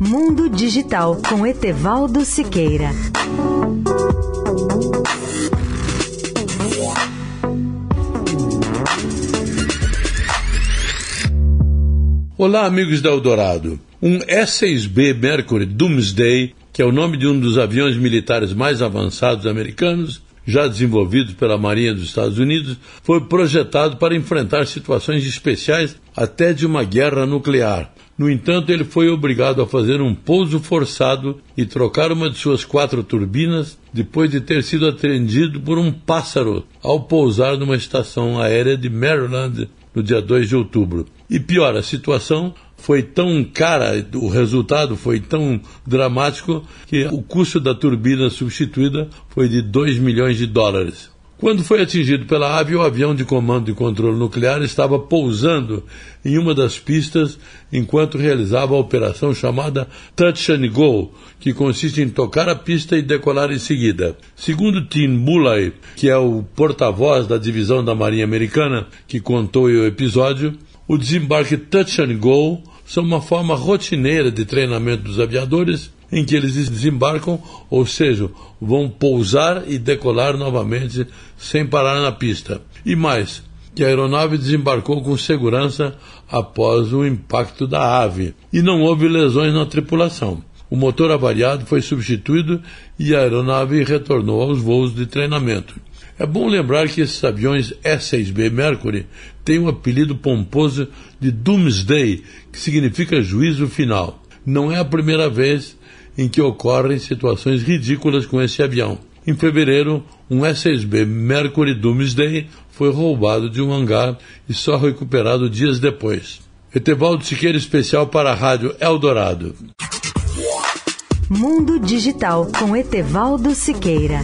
Mundo Digital com Etevaldo Siqueira. Olá, amigos da Eldorado. Um E-6B Mercury Doomsday, que é o nome de um dos aviões militares mais avançados americanos, já desenvolvidos pela Marinha dos Estados Unidos, foi projetado para enfrentar situações especiais até de uma guerra nuclear. No entanto, ele foi obrigado a fazer um pouso forçado e trocar uma de suas quatro turbinas depois de ter sido atendido por um pássaro ao pousar numa estação aérea de Maryland no dia 2 de outubro. E pior, a situação foi tão cara, o resultado foi tão dramático que o custo da turbina substituída foi de 2 milhões de dólares. Quando foi atingido pela ave, o avião de comando e controle nuclear estava pousando em uma das pistas enquanto realizava a operação chamada Touch and Go, que consiste em tocar a pista e decolar em seguida. Segundo Tim Mullay, que é o porta-voz da divisão da Marinha Americana que contou o episódio, o desembarque Touch and Go são uma forma rotineira de treinamento dos aviadores em que eles desembarcam, ou seja, vão pousar e decolar novamente sem parar na pista. E mais, que a aeronave desembarcou com segurança após o impacto da ave e não houve lesões na tripulação. O motor avariado foi substituído e a aeronave retornou aos voos de treinamento. É bom lembrar que esses aviões E-6B Mercury têm o um apelido pomposo de Doomsday, que significa juízo final. Não é a primeira vez em que ocorrem situações ridículas com esse avião. Em fevereiro, um E-6B Mercury Doomsday foi roubado de um hangar e só recuperado dias depois. Etevaldo Siqueira especial para a Rádio Eldorado. Mundo Digital com Etevaldo Siqueira.